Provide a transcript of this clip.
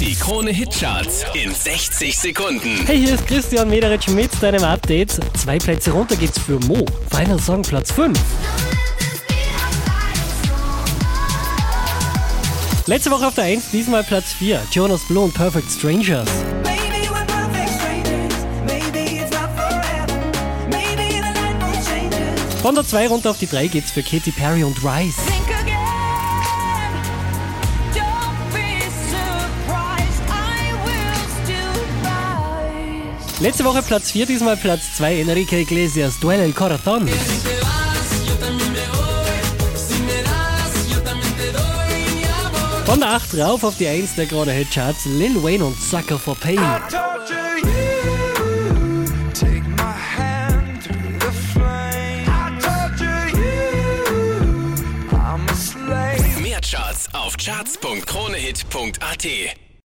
Die Krone Hitcharts in 60 Sekunden. Hey, hier ist Christian Mederitsch mit deinem Update. Zwei Plätze runter geht's für Mo. Final Song Platz 5. Letzte Woche auf der 1, diesmal Platz 4. Jonas Blue und Perfect Strangers. Von der 2 runter auf die 3 geht's für Katy Perry und Rise. Letzte Woche Platz 4, diesmal Platz 2. Enrique Iglesias, Duele el Corazón. Von der 8 rauf auf die 1 der Krone Hitcharts. Lil Wayne und Sucker for Pain. Mehr Charts auf charts.kronehit.at.